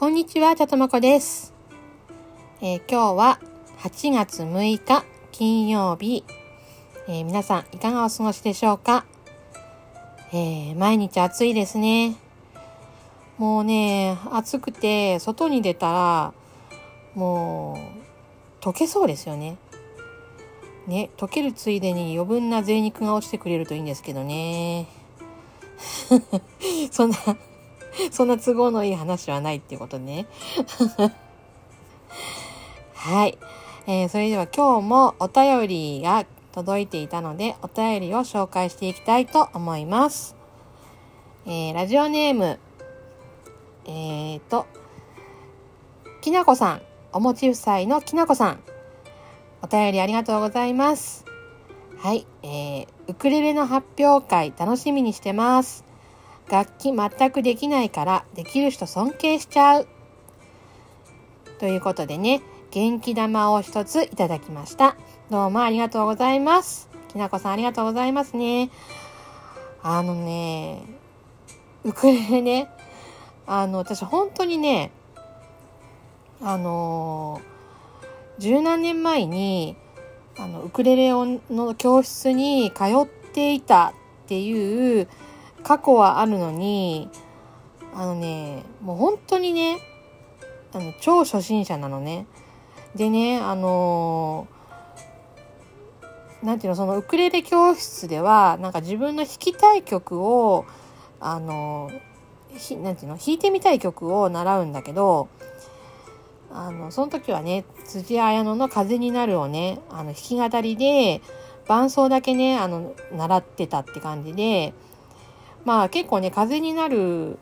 こんにちは、ちゃとまこです、えー今日は8月6日金曜日、えー皆さんいかがお過ごしでしょうか、えー毎日暑いですね。もうね、暑くて外に出たらもう溶けそうですよね。ね、溶けるついでに余分な贅肉が落ちてくれるといいんですけどね。そんな、そんな都合のいい話はないっていうことね。はい。えーそれでは今日もお便りが届いていたので、お便りを紹介していきたいと思います。えーラジオネーム、えーと、きなこさん、おもち夫妻のきなこさん、お便りありがとうございます。はい、えー、ウクレレの発表会楽しみにしてます。楽器全くできないからできる人尊敬しちゃう。ということでね、元気玉を一ついただきました。どうもありがとうございます。きなこさんありがとうございますね。あのね、ウクレレね、あの、私本当にね、あの十何年前に、あの、ウクレレの教室に通っていたっていう過去はあるのに、あのね、もう本当にね、あの、超初心者なのね。でね、あのなんていうの、そのウクレレ教室では、なんか自分の弾きたい曲を、あのひなんていうの、弾いてみたい曲を習うんだけど、あの、その時はね、辻彩乃の風になるをね、あの、弾き語りで、伴奏だけね、あの、習ってたって感じで、まあ結構ね、風になる、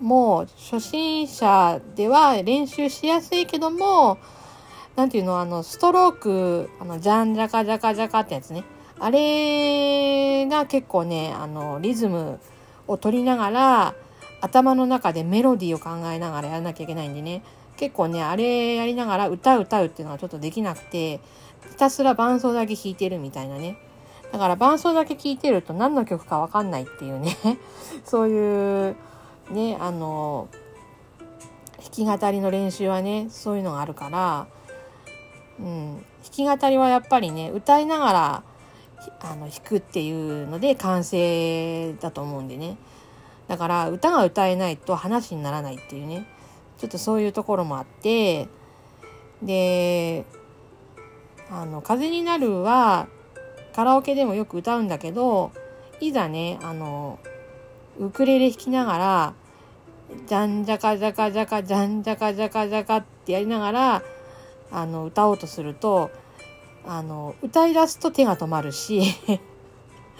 もう初心者では練習しやすいけども、なんていうの、あの、ストローク、あの、ジャンジャカジャカジャカってやつね。あれが結構ね、あの、リズムを取りながら、頭の中でメロディーを考えながらやらなきゃいけないんでね。結構ね、あれやりながら歌う歌うっていうのがちょっとできなくて、ひたすら伴奏だけ弾いてるみたいなね。だから伴奏だけ聴いてると何の曲かわかんないっていうね。そういう、ね、あの、弾き語りの練習はね、そういうのがあるから、うん、弾き語りはやっぱりね、歌いながら、あの、弾くっていうので完成だと思うんでね。だから、歌が歌えないと話にならないっていうね。ちょっとそういうところもあって、で、あの、風になるは、カラオケでもよく歌うんだけど、いざね、あの、ウクレレ弾きながら、じゃんじゃかじゃかじゃかじゃんじゃかじゃかじゃかってやりながら、あの、歌おうとすると、あの、歌い出すと手が止まるし、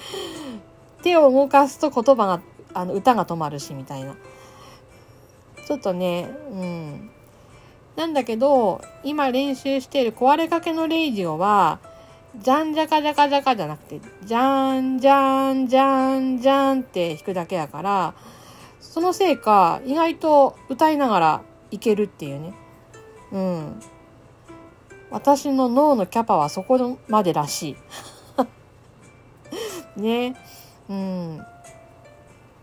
手を動かすと言葉が、あの、歌が止まるし、みたいな。ちょっとね、うん。なんだけど、今練習している壊れかけのレイジオは、じゃんじゃかじゃかじゃかじゃなくて、じゃんじゃんじゃんじゃんって弾くだけだから、そのせいか、意外と歌いながらいけるっていうね。うん。私の脳のキャパはそこまでらしい。ね。うん。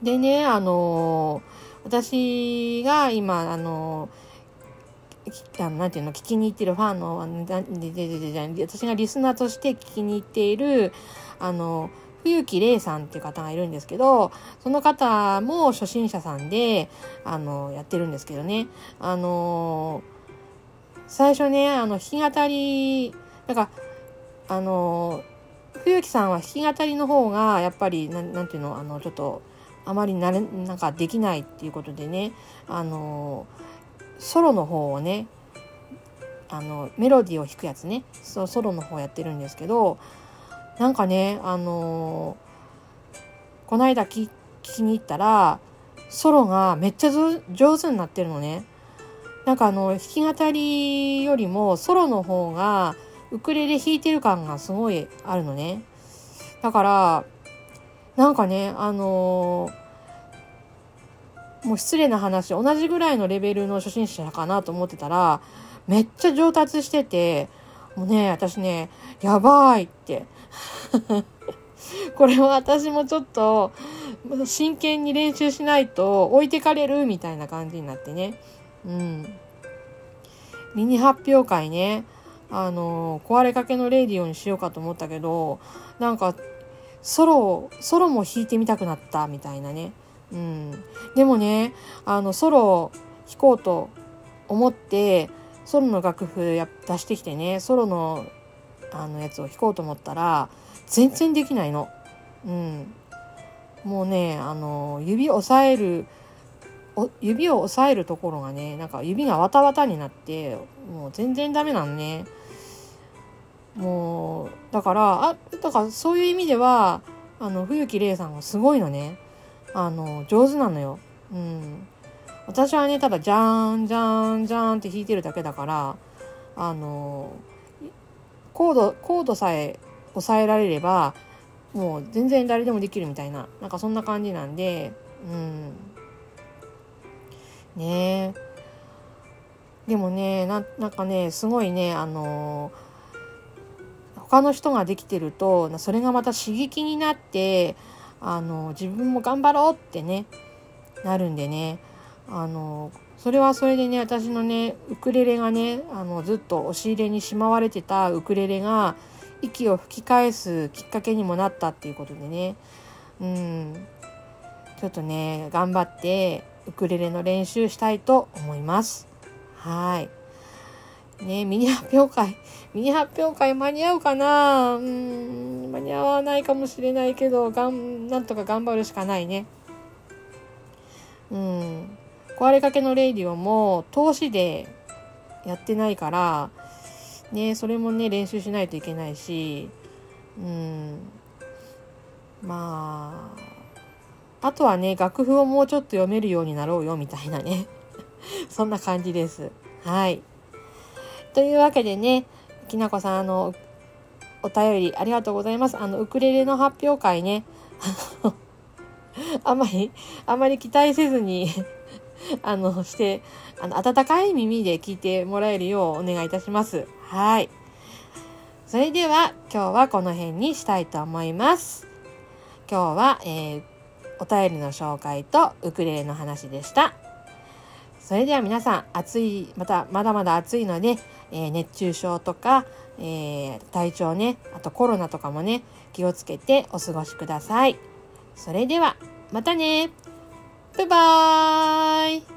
でね、あのー私が今、あのーあのなんていうの、聞きに行ってるファンの、私がリスナーとして聞きに行っている、あの、冬木玲さんっていう方がいるんですけど、その方も初心者さんで、あの、やってるんですけどね。あの最初ね、あの、弾き語り、なんか、あの、冬木さんは弾き語りの方が、やっぱり、なんなんていうの、あの、ちょっと、あまりなれ、なんかできないっていうことでね、あの、ソロの方をね、あの、メロディーを弾くやつね、そう、ソロの方やってるんですけど、なんかね、あの、この間聞聞きに行ったら、ソロがめっちゃ上手になってるのね。なんかあの、弾き語りよりもソロの方がウクレレ弾いてる感がすごいあるのね。だから、なんかね、あのもう失礼な話、同じぐらいのレベルの初心者かなと思ってたら、めっちゃ上達してて、もうね、私ね、やばいって。これは私もちょっと真剣に練習しないと置いてかれるみたいな感じになってね。うん。ミニ発表会ね、あの、壊れかけのレディオにしようかと思ったけど、なんか、ソロ、ソロも弾いてみたくなったみたいなね。うん。でもね、あの、ソロを弾こうと思って、ソロの楽譜や出してきてね、ソロのあのやつを弾こうと思ったら、全然できないの。うん。もうね、あの、指押さえる、指を押さえるところがね、なんか指がわたわたになって、もう全然ダメなのね。もう、だから、あ、だからそういう意味では、あの、冬木玲さんはすごいのね。あの、上手なのよ。うん。私はね、ただ、じゃーん、じゃーん、じゃーんって弾いてるだけだから、あの、コード、コードさえ抑えられれば、もう全然誰でもできるみたいな、なんかそんな感じなんで、うん。ねえ。でもね、な、なんかね、すごいね、あの他の人ができてると、それがまた刺激になって、あの自分も頑張ろうってね、なるんでね、あのそれはそれでね、私のね、ウクレレがね、あの、ずっと押し入れにしまわれてたウクレレが、息を吹き返すきっかけにもなったっていうことでね、うん、ちょっとね、頑張って、ウクレレの練習したいと思います。はい。ねミニ発表会、ミニ発表会間に合うかな？うん、間に合わないかもしれないけど、がん、なんとか頑張るしかないね。うん。壊れかけのレイディオも投資でやってないから、ね、それもね、練習しないといけないし、うん、まあ、あとはね、楽譜をもうちょっと読めるようになろうよ、みたいなね。そんな感じです。はい。というわけでね、きなこさん、あの、お便りありがとうございます。あの、ウクレレの発表会ね、あまり、あまり期待せずに あの、して、あの、温かい耳で聞いてもらえるようお願いいたします。はい。それでは、今日はこの辺にしたいと思います。今日は、えー、お便りの紹介とウクレレの話でした。それでは皆さん、暑い、また、まだまだ暑いので、えー、熱中症とか、えー、体調ね、あとコロナとかもね、気をつけてお過ごしください。それでは、またねバイバーイ